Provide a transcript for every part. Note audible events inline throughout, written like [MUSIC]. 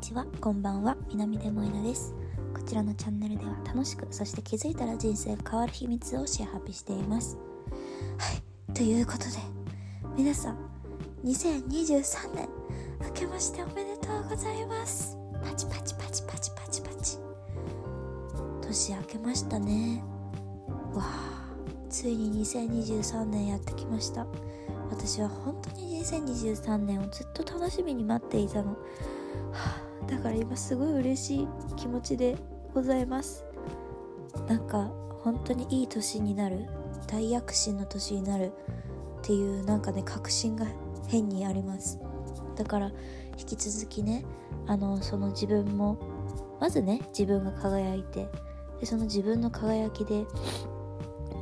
ちは。こんばんは。南出萌なです。こちらのチャンネルでは楽しくそして気づいたら人生が変わる秘密をシェアハピしています。はい。ということで皆さん2023年明けましておめでとうございます。パチパチパチパチパチパチ。年明けましたね。わあ。ついに2023年やってきました。私は本当に2023年をずっと楽しみに待っていたの、はあ、だから今すごい嬉しい気持ちでございます。なんか本当にいい年になる大躍進の年になるっていうなんかね確信が変にあります。だから引き続きねあのその自分もまずね自分が輝いてでその自分の輝きで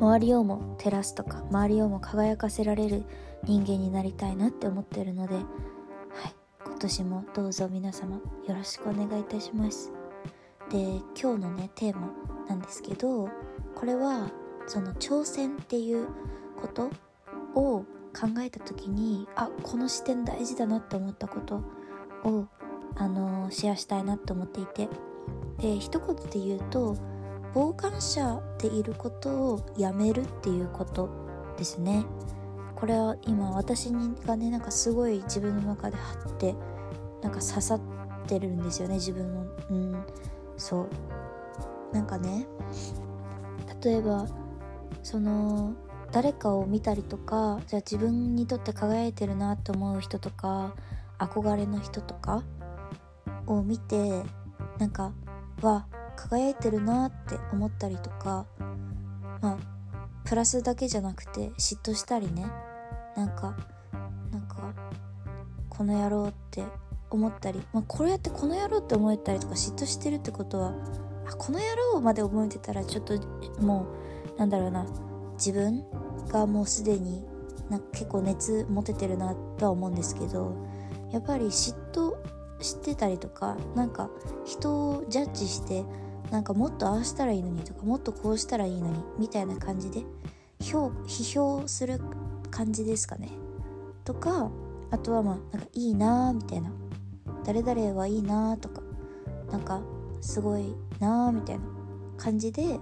周りをも照らすとか周りをも輝かせられる人間になりたいなって思ってるので、今年もどうぞ皆様よろしくお願いいたします。で今日のねテーマなんですけどこれはその挑戦っていうことを考えた時にあこの視点大事だなって思ったことをあのシェアしたいなって思っていて。で一言で言うと傍観者でいることをやめるっていうことですね。これは今私がねなんかすごい自分の中で張ってなんか刺さってるんですよね自分のうんそう。なんかね例えばその誰かを見たりとかじゃあ自分にとって輝いてるなと思う人とか憧れの人とかを見てなんかは輝いてるなって思ったりとかまあプラスだけじゃなくて嫉妬したりねなんかなんかこの野郎って思ったり、まあ、これやってこの野郎って思えたりとか嫉妬してるってことはあこの野郎まで思えてたらちょっともうなんだろうな自分がもうすでにな結構熱持ててるなとは思うんですけどやっぱり嫉妬してたりとかなんか人をジャッジしてなんかもっとああしたらいいのにとかもっとこうしたらいいのにみたいな感じで批評する感じですかね。とかあとはまあなんかいいなーみたいな。誰々はいいなーとかなんかすごいなーみたいな感じで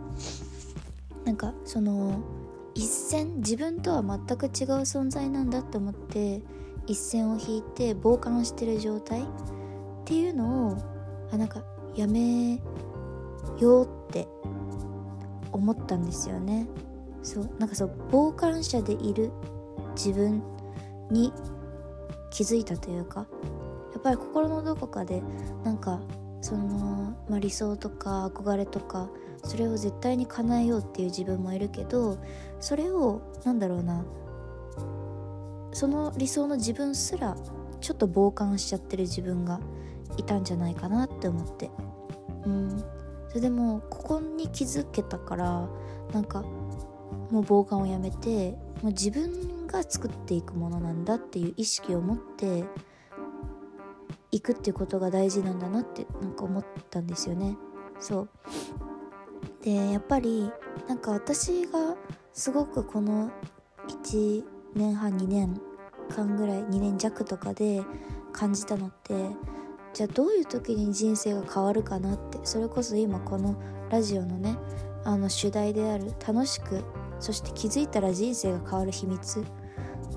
なんかその一線自分とは全く違う存在なんだって思って一線を引いて傍観してる状態っていうのをあなんかやめようって思ったんですよね。そうなんかそう傍観者でいる自分に気づいたというかやっぱり心のどこかでなんかその、まあ、理想とか憧れとかそれを絶対に叶えようっていう自分もいるけどそれをなんだろうなその理想の自分すらちょっと傍観しちゃってる自分がいたんじゃないかなって思って。うん。それでもここに気づけたからなんかもう傍観をやめてもう自分が作っていくものなんだっていう意識を持っていくっていうことが大事なんだなってなんか思ったんですよね。そう。でやっぱりなんか私がすごくこの1年半2年間ぐらい2年弱とかで感じたのってじゃあどういう時に人生が変わるかなってそれこそ今このラジオのねあの主題である楽しくそして気づいたら人生が変わる秘密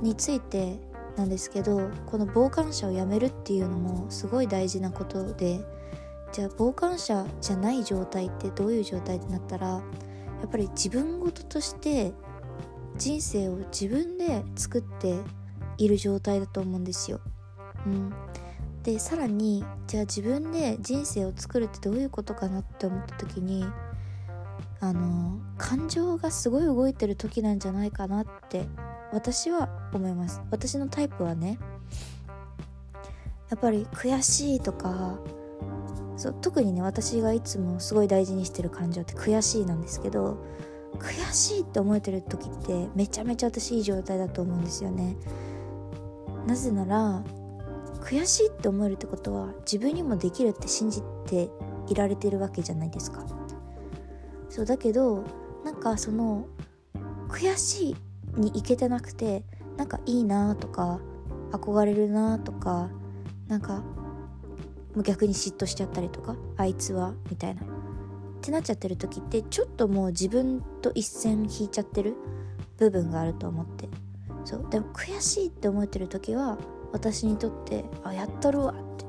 についてなんですけどこの傍観者をやめるっていうのもすごい大事なことでじゃあ傍観者じゃない状態ってどういう状態ってなったらやっぱり自分事として人生を自分で作っている状態だと思うんですよ。うん、でさらにじゃあ自分で人生を作るってどういうことかなって思った時にあの感情がすごい動いてる時なんじゃないかなって私は思います。私のタイプはねやっぱり悔しいとかそう特にね私がいつもすごい大事にしてる感情って悔しいなんですけど悔しいって思えてる時ってめちゃめちゃ私いい状態だと思うんですよね。なぜなら悔しいって思えるってことは自分にもできるって信じていられてるわけじゃないですか。そうだけどなんかその悔しいに行けてなくてなんかいいなとか憧れるなとかなんか逆に嫉妬しちゃったりとかあいつはみたいな。ってなっちゃってる時ってちょっともう自分と一線引いちゃってる部分があると思って。そう。でも悔しいって思えてる時は私にとってあやったるわって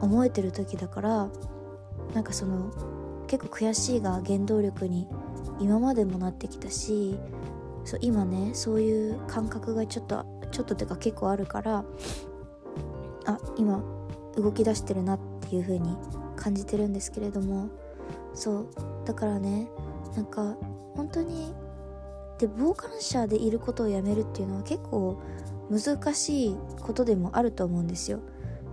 思えてる時だからなんかその結構悔しいが原動力に今までもなってきたしそう今ねそういう感覚がちょっとちょっとてか結構あるからあ今動き出してるなっていう風に感じてるんですけれどもそうだからねなんか本当にで傍観者でいることをやめるっていうのは結構難しいことでもあると思うんですよ。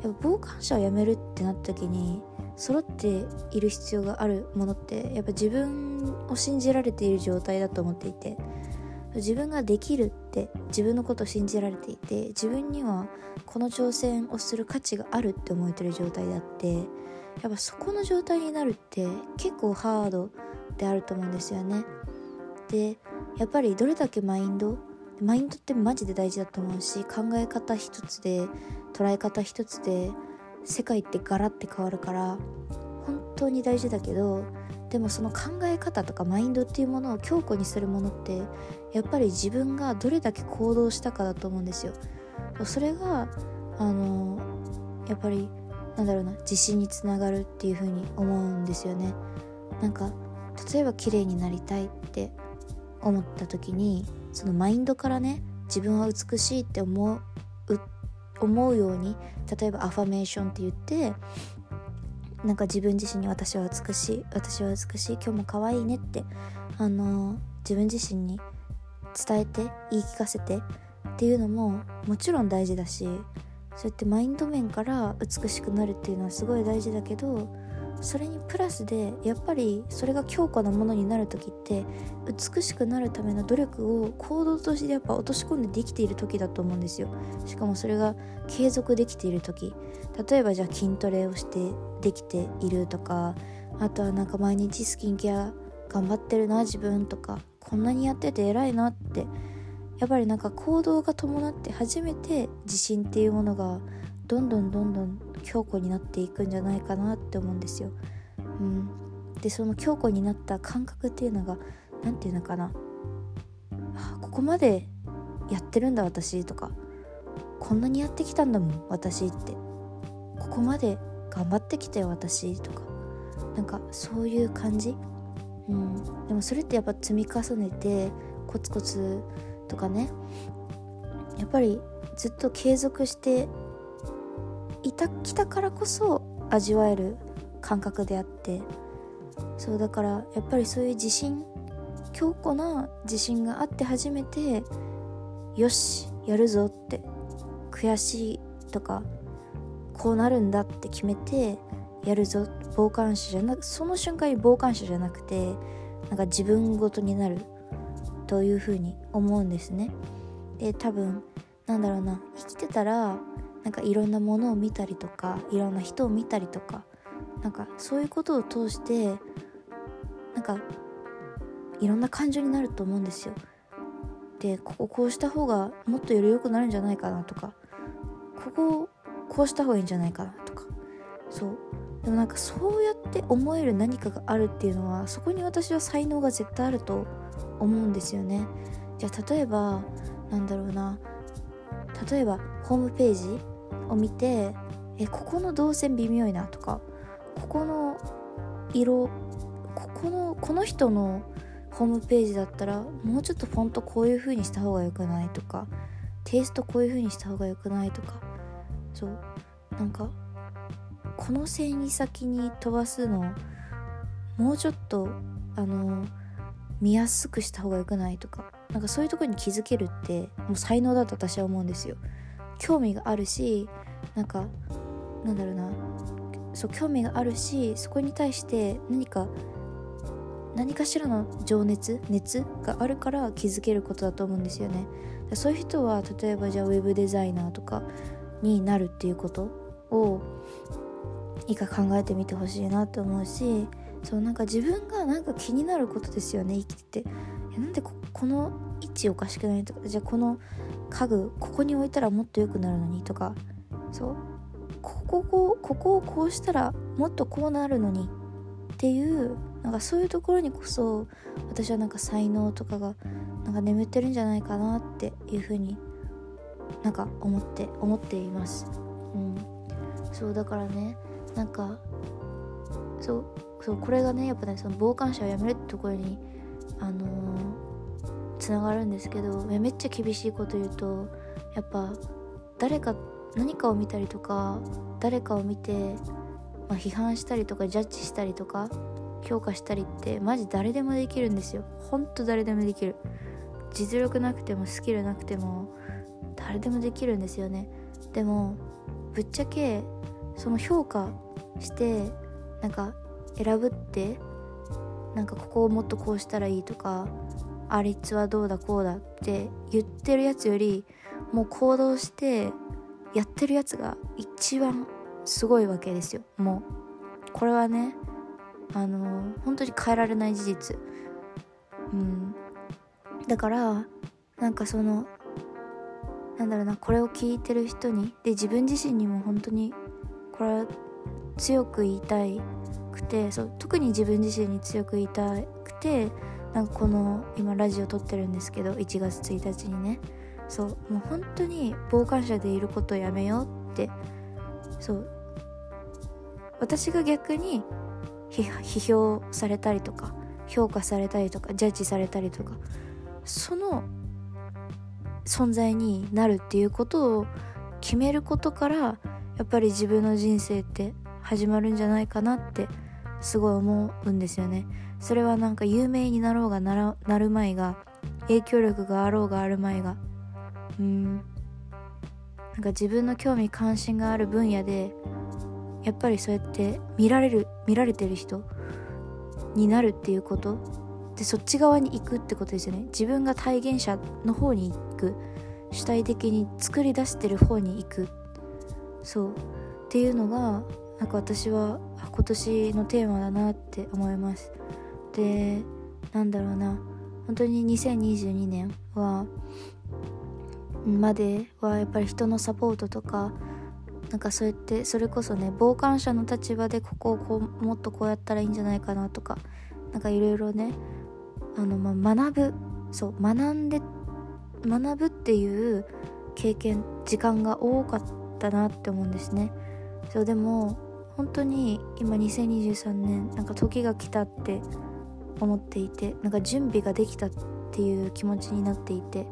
やっぱ傍観者をやめるってなった時に揃っている必要があるものってやっぱ自分を信じられている状態だと思っていて。自分ができるって自分のことを信じられていて自分にはこの挑戦をする価値があるって思えてる状態であってやっぱそこの状態になるって結構ハードであると思うんですよね。でやっぱりどれだけマインドマインドってマジで大事だと思うし考え方一つで捉え方一つで世界ってガラッて変わるから本当に大事だけどでもその考え方とかマインドっていうものを強固にするものってやっぱり自分がどれだけ行動したかだと思うんですよ。それがあのやっぱりなんだろうな自信につながるっていう風に思うんですよね。なんか例えば綺麗になりたいって思った時にそのマインドからね自分は美しいって思う思うように例えばアファメーションって言ってなんか自分自身に私は美しい私は美しい今日も可愛いねってあの自分自身に伝えて言い聞かせてっていうのももちろん大事だしそうやってマインド面から美しくなるっていうのはすごい大事だけどそれにプラスでやっぱりそれが強固なものになる時って美しくなるための努力を行動としてやっぱ落とし込んでできている時だと思うんですよ。しかもそれが継続できている時。例えばじゃあ筋トレをしてできているとかあとはなんか毎日スキンケア頑張ってるな自分とかこんなにやってて偉いなって。やっぱりなんか行動が伴って初めて自信っていうものがどんどんどんどん強固になっていくんじゃないかなって思うんですよ。うん、でその強固になった感覚っていうのが何て言うのかな。ここまでやってるんだ私とか。こんなにやってきたんだもん私って。ここまで頑張ってきたよ私とか。なんかそういう感じ、うん、でもそれってやっぱ積み重ねてコツコツとかね。やっぱりずっと継続していたきたからこそ味わえる感覚であってそうだからやっぱりそういう自信強固な自信があって初めてよしやるぞって悔しいとかこうなるんだって決めてやるぞ傍観者じゃなくその瞬間に傍観者じゃなくてなんか自分ごとになるというふうに思うんですね。で多分なんだろうな生きてたらなんかいろんなものを見たりとかいろんな人を見たりとかなんかそういうことを通してなんかいろんな感情になると思うんですよ。でこここうした方がもっとより良くなるんじゃないかなとかこここうした方がいいんじゃないかなとかそうでもなんかそうやって思える何かがあるっていうのはそこに私は才能が絶対あると思うんですよね。じゃあ例えばなんだろうな例えばホームページを見てえここの動線微妙いなとかここの色ここのこの人のホームページだったらもうちょっとフォントこういう風にした方が良くないとかテイストこういう風にした方が良くないとかそうなんかこの線に先に飛ばすのもうちょっとあの見やすくした方が良くないとかなんかそういうとこに気づけるってもう才能だと私は思うんですよ。興味があるしなんかなんだろうな。そう興味があるしそこに対して何か何かしらの情熱熱があるから気づけることだと思うんですよね。そういう人は例えばじゃあウェブデザイナーとかになるっていうことをいいか考えてみてほしいなと思うしそうなんか自分がなんか気になることですよね生きてて。なんでこの置おかしくないとかじゃあこの家具ここに置いたらもっと良くなるのにとかそうこここここをこうしたらもっとこうなるのにっていうなんかそういうところにこそ私はなんか才能とかがなんか眠ってるんじゃないかなっていうふうになんか思って思っています。うん。そうだからねなんかそうそうこれがねやっぱねその傍観者をやめるってところにあのー、つながるんですけどめっちゃ厳しいこと言うとやっぱ誰か何かを見たりとか誰かを見て、まあ、批判したりとかジャッジしたりとか評価したりってマジ誰でもできるんですよ。ほんと誰でもできる。実力なくてもスキルなくても誰でもできるんですよね。でもぶっちゃけその評価してなんか選ぶってなんかここをもっとこうしたらいいとかあいつはどうだこうだって言ってるやつよりもう行動してやってるやつが一番すごいわけですよ。もうこれはねあの本当に変えられない事実。うん。だからなんかそのなんだろうなこれを聞いてる人にで自分自身にも本当にこれは強く言いたくてそう特に自分自身に強く言いたくてなんかこの今ラジオ撮ってるんですけど1月1日にね。そうもう本当に傍観者でいることをやめようって。そう。私が逆に批評されたりとか評価されたりとかジャッジされたりとかその存在になるっていうことを決めることからやっぱり自分の人生って始まるんじゃないかなってすごい思うんですよね。それはなんか有名になろうがななる前が影響力があろうがある前がうん。なんか自分の興味関心がある分野でやっぱりそうやって見られる見られてる人になるっていうこと。でそっち側に行くってことですよね。自分が体現者の方に行く。主体的に作り出してる方に行く。そう。っていうのがなんか私は今年のテーマだなって思います。でなんだろうな。本当に2022年はまではやっぱり人のサポートとかなんかそうやってそれこそね傍観者の立場でここをこうもっとこうやったらいいんじゃないかなとかなんかいろいろねあの、ま、学ぶそう学んで学ぶっていう経験時間が多かったなって思うんですね。そうでも本当に今2023年なんか時が来たって思っていてなんか準備ができたっていう気持ちになっていて。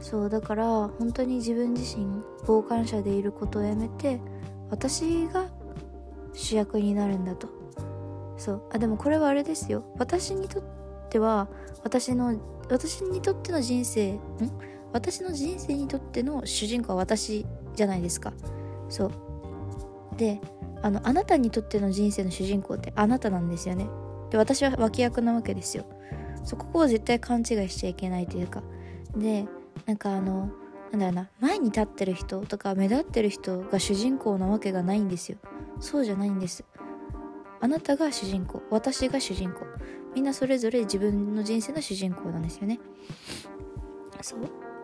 そうだから本当に自分自身傍観者でいることをやめて私が主役になるんだと。そう。あでもこれはあれですよ。私にとっては私の私にとっての人生ん？私の人生にとっての主人公は私じゃないですか。そう。であのあなたにとっての人生の主人公ってあなたなんですよね。で私は脇役なわけですよ。そこを絶対勘違いしちゃいけないというか。でなんかあのなんだろうな前に立ってる人とか目立ってる人が主人公なわけがないんですよ。そうじゃないんです。あなたが主人公私が主人公。みんなそれぞれ自分の人生の主人公なんですよね。そう。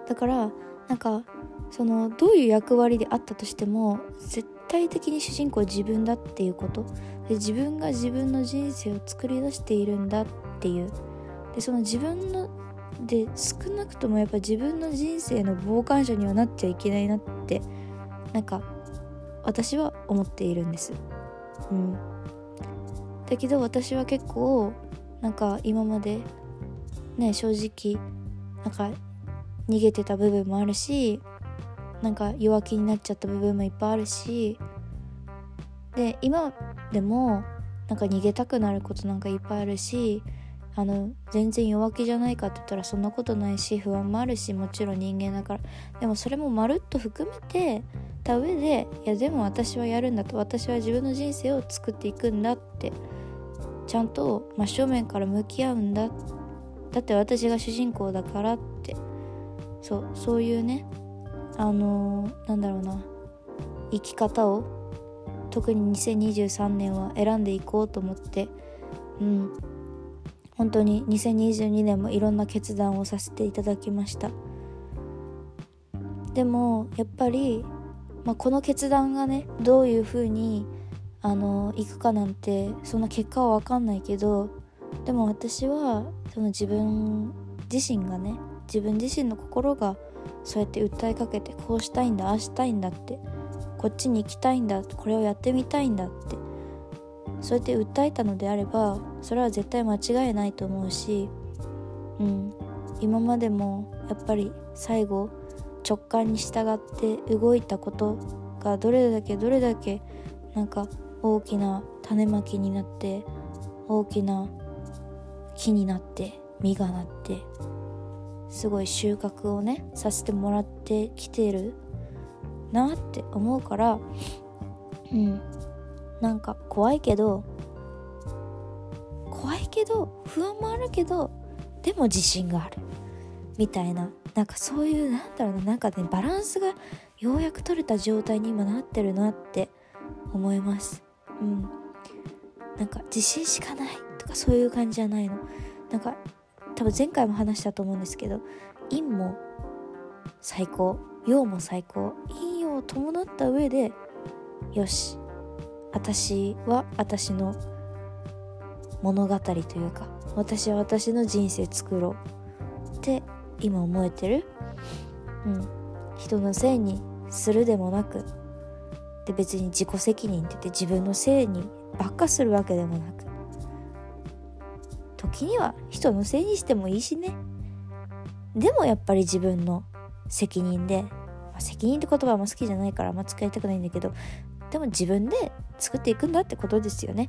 だからなんかそのどういう役割であったとしても絶対的に主人公は自分だっていうこと。で自分が自分の人生を作り出しているんだっていう。でその自分ので少なくともやっぱ自分の人生の傍観者にはなっちゃいけないなってなんか私は思っているんです。うん。だけど私は結構なんか今までね正直なんか逃げてた部分もあるしなんか弱気になっちゃった部分もいっぱいあるしで今でもなんか逃げたくなることなんかいっぱいあるしあの全然弱気じゃないかって言ったらそんなことないし不安もあるしもちろん人間だから。でもそれもまるっと含めてた上でいやでも私はやるんだと私は自分の人生を作っていくんだってちゃんと真正面から向き合うんだ。だって私が主人公だからって。そうそういうねあのー、なんだろうな生き方を特に2023年は選んでいこうと思ってうん。本当に2022年もいろんな決断をさせていただきました。でもやっぱりまあ、この決断がねどういう風にあのいくかなんてそんな結果は分かんないけどでも私はその自分自身がね自分自身の心がそうやって訴えかけてこうしたいんだああしたいんだってこっちに行きたいんだこれをやってみたいんだってそうやって訴えたのであればそれは絶対間違いないと思うしうん今までもやっぱり最後直感に従って動いたことがどれだけどれだけなんか大きな種まきになって大きな木になって実がなってすごい収穫をねさせてもらってきてるなって思うからうんなんか怖いけど怖いけど不安もあるけどでも自信がある。みたいななんかそういうなんだろうななんかねバランスがようやく取れた状態に今なってるなって思います。うん。なんか自信しかないとかそういう感じじゃないの。なんか多分前回も話したと思うんですけど陰も最高陽も最高陰を伴った上でよし私は私の物語というか私は私の人生作ろうって今思えてる?うん。人のせいにするでもなくで別に自己責任って言って自分のせいにばっかするわけでもなく時には人のせいにしてもいいしね。でもやっぱり自分の責任で、責任って言葉はあんま好きじゃないからあんま使いたくないんだけどでも自分で作っていくんだってことですよね。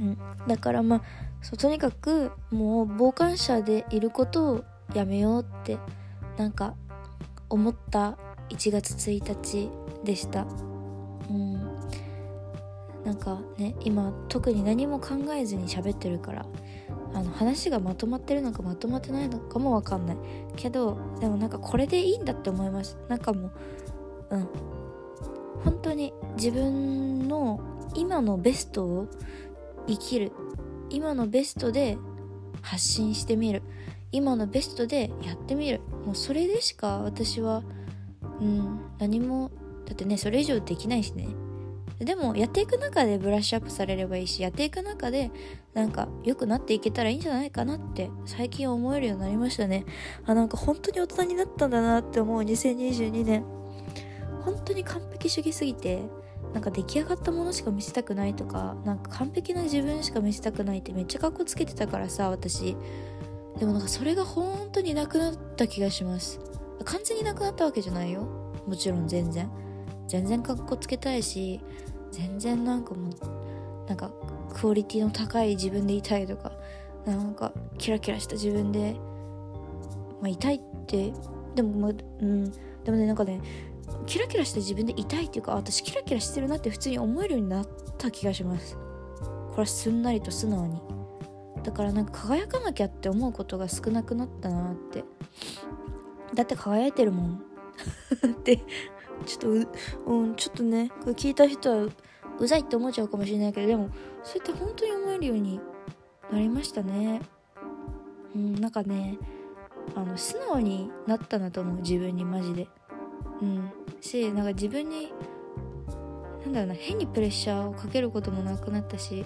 うん、だからまあそうとにかくもう傍観者でいることをやめようってなんか思った1月1日でした。うんなんかね今特に何も考えずに喋ってるからあの話がまとまってるのかまとまってないのかもわかんないけどでもなんかこれでいいんだって思いますなんかもううん。本当に自分の今のベストを生きる。今のベストで発信してみる。今のベストでやってみる。もうそれでしか私はうん何もだってねそれ以上できないしね。でもやっていく中でブラッシュアップされればいいしやっていく中でなんか良くなっていけたらいいんじゃないかなって最近思えるようになりましたね。あなんか本当に大人になったんだなって思う2022年本当に完璧主義すぎてなんか出来上がったものしか見せたくないとかなんか完璧な自分しか見せたくないってめっちゃかっこつけてたからさ私。でもなんかそれが本当になくなった気がします。完全になくなったわけじゃないよ。もちろん全然。全然かっこつけたいし全然なんかもうなんかクオリティの高い自分でいたいとかなんかキラキラした自分でまあ痛いってでもまあうんでもねなんかねキラキラした自分でいたいっていうか私キラキラしてるなって普通に思えるようになった気がします。これはすんなりと素直にだからなんか輝かなきゃって思うことが少なくなったなって。だって輝いてるもん。っ [LAUGHS] てちょっとう、ん、ちょっとねこれ聞いた人はうざいって思っちゃうかもしれないけどでもそうやって本当に思えるようになりましたね。うんなんかねあの素直になったなと思う自分にマジで。うん。しなんか自分になんだろうな変にプレッシャーをかけることもなくなったし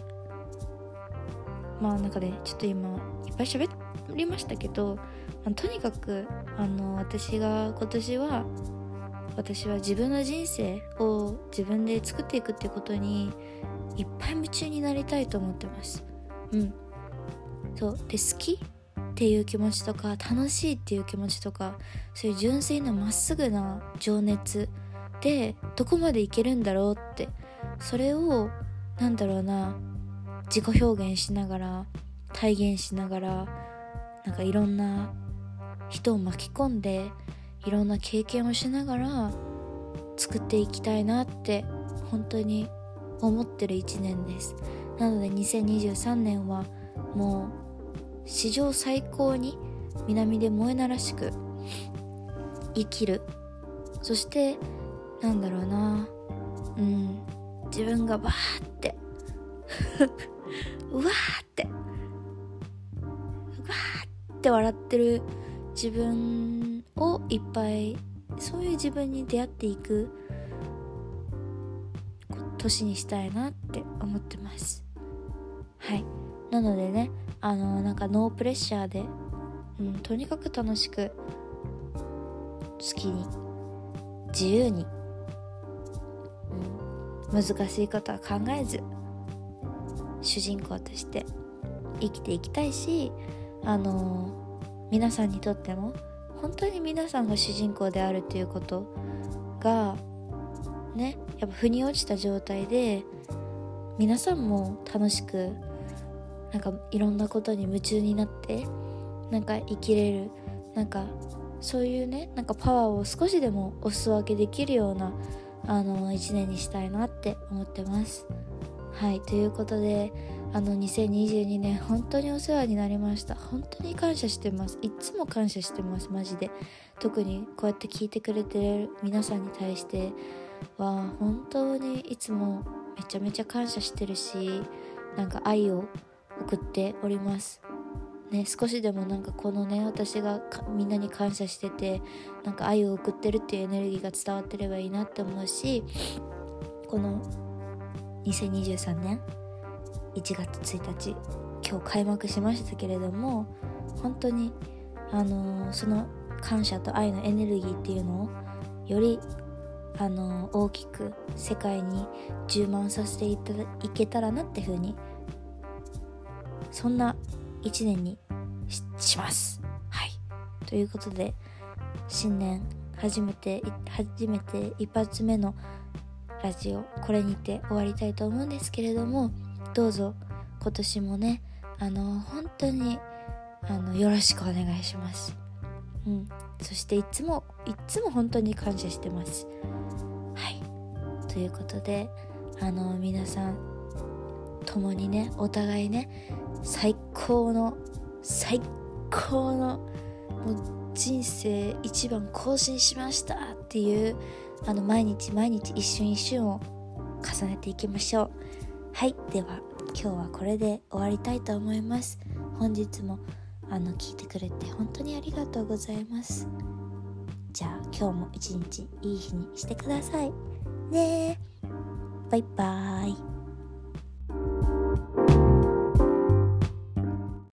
まあなんかねちょっと今いっぱい喋りましたけど、ま、とにかくあの私が今年は私は自分の人生を自分で作っていくってことにいっぱい夢中になりたいと思ってます。うん。そう。で好きっていう気持ちとか楽しいっていう気持ちとかそういう純粋なまっすぐな情熱でどこまでいけるんだろうって。それをなんだろうな自己表現しながら体現しながらなんかいろんな人を巻き込んでいろんな経験をしながら作っていきたいなって本当に思ってる1年です。なので2023年はもう史上最高に南で萌えならしく生きる。そしてなんだろうなうん自分がバーって [LAUGHS] うわーってうわーって笑ってる自分をいっぱいそういう自分に出会っていく年にしたいなって思ってます。はい。なのでねあのなんかノープレッシャーで、うん、とにかく楽しく好きに自由に、うん、難しいことは考えず主人公として生きていきたいしあの皆さんにとっても本当に皆さんが主人公であるということがねやっぱ腑に落ちた状態で皆さんも楽しくなんかいろんなことに夢中になってなんか生きれるなんかそういうねなんかパワーを少しでもお裾分けできるようなあの1年にしたいなって思ってます。はいということであの2022年本当にお世話になりました。本当に感謝してます。いつも感謝してますマジで。特にこうやって聞いてくれてる皆さんに対しては本当にいつもめちゃめちゃ感謝してるしなんか愛を送っております。ね、少しでもなんかこのね私がみんなに感謝しててなんか愛を送ってるっていうエネルギーが伝わってればいいなって思うしこの2023年1月1日今日開幕しましたけれども本当にあのー、その感謝と愛のエネルギーっていうのをよりあの大きく世界に充満させていたいけたらなって風にそんな一年にします。はい。ということで新年初めて初めて一発目のラジオこれにて終わりたいと思うんですけれどもどうぞ今年もねあの本当にあのよろしくお願いします。うん。そしていつもいつも本当に感謝してます。はい。ということであの皆さん共にねお互いね最高の最高のもう人生一番更新しましたっていうあの毎日毎日一瞬一瞬を重ねていきましょう。はい。では今日はこれで終わりたいと思います。本日もあの聞いてくれて本当にありがとうございます。じゃあ今日も一日いい日にしてください。ねバイバーイ。